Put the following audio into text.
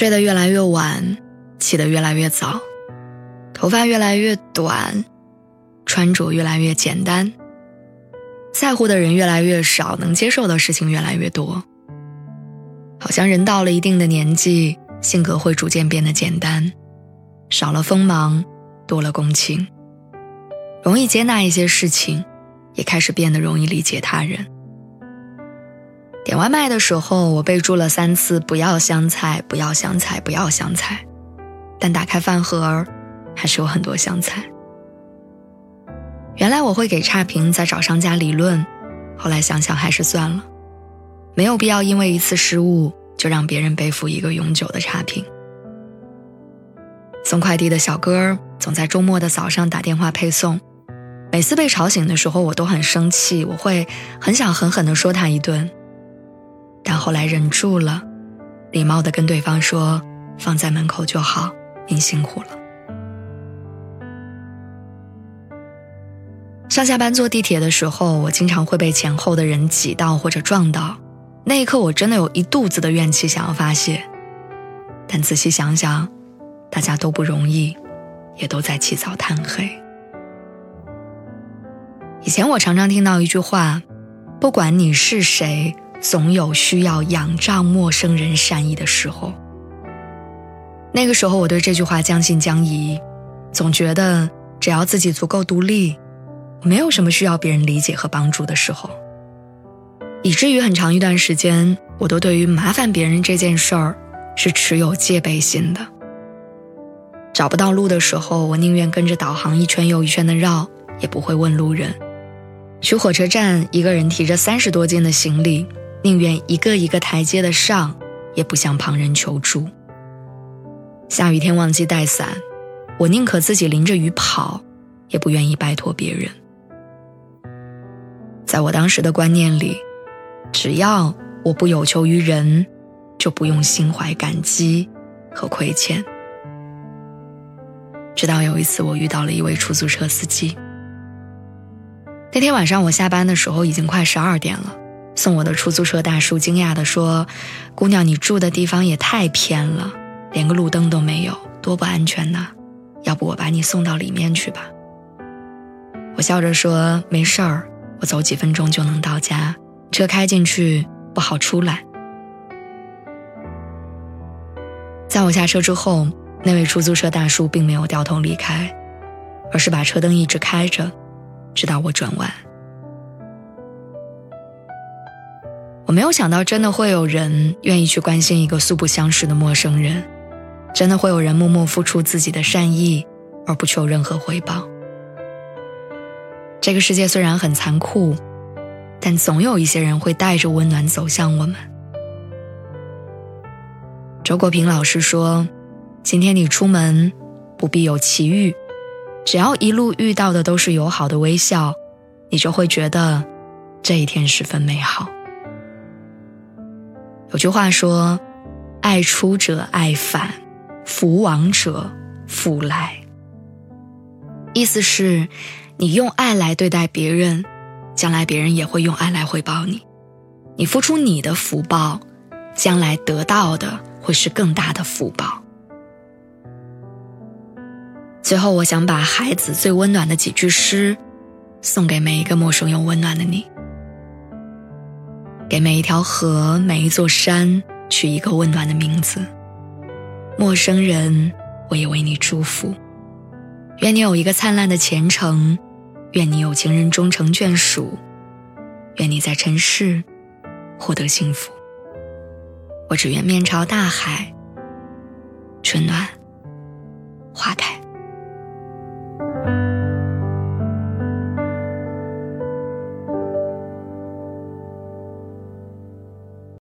睡得越来越晚，起得越来越早，头发越来越短，穿着越来越简单，在乎的人越来越少，能接受的事情越来越多。好像人到了一定的年纪，性格会逐渐变得简单，少了锋芒，多了共情，容易接纳一些事情，也开始变得容易理解他人。点外卖的时候，我备注了三次“不要香菜，不要香菜，不要香菜”，但打开饭盒，还是有很多香菜。原来我会给差评，再找商家理论，后来想想还是算了，没有必要因为一次失误就让别人背负一个永久的差评。送快递的小哥总在周末的早上打电话配送，每次被吵醒的时候，我都很生气，我会很想狠狠地说他一顿。但后来忍住了，礼貌地跟对方说：“放在门口就好，您辛苦了。”上下班坐地铁的时候，我经常会被前后的人挤到或者撞到，那一刻我真的有一肚子的怨气想要发泄。但仔细想想，大家都不容易，也都在起早贪黑。以前我常常听到一句话：“不管你是谁。”总有需要仰仗陌生人善意的时候。那个时候，我对这句话将信将疑，总觉得只要自己足够独立，没有什么需要别人理解和帮助的时候。以至于很长一段时间，我都对于麻烦别人这件事儿是持有戒备心的。找不到路的时候，我宁愿跟着导航一圈又一圈的绕，也不会问路人。去火车站，一个人提着三十多斤的行李。宁愿一个一个台阶的上，也不向旁人求助。下雨天忘记带伞，我宁可自己淋着雨跑，也不愿意拜托别人。在我当时的观念里，只要我不有求于人，就不用心怀感激和亏欠。直到有一次，我遇到了一位出租车司机。那天晚上我下班的时候，已经快十二点了。送我的出租车大叔惊讶地说：“姑娘，你住的地方也太偏了，连个路灯都没有，多不安全呐！要不我把你送到里面去吧？”我笑着说：“没事儿，我走几分钟就能到家，车开进去不好出来。”在我下车之后，那位出租车大叔并没有掉头离开，而是把车灯一直开着，直到我转弯。我没有想到，真的会有人愿意去关心一个素不相识的陌生人，真的会有人默默付出自己的善意，而不求任何回报。这个世界虽然很残酷，但总有一些人会带着温暖走向我们。周国平老师说：“今天你出门，不必有奇遇，只要一路遇到的都是友好的微笑，你就会觉得这一天十分美好。”有句话说：“爱出者爱返，福往者福来。”意思是，你用爱来对待别人，将来别人也会用爱来回报你。你付出你的福报，将来得到的会是更大的福报。最后，我想把孩子最温暖的几句诗，送给每一个陌生又温暖的你。给每一条河、每一座山取一个温暖的名字。陌生人，我也为你祝福。愿你有一个灿烂的前程，愿你有情人终成眷属，愿你在尘世获得幸福。我只愿面朝大海，春暖花开。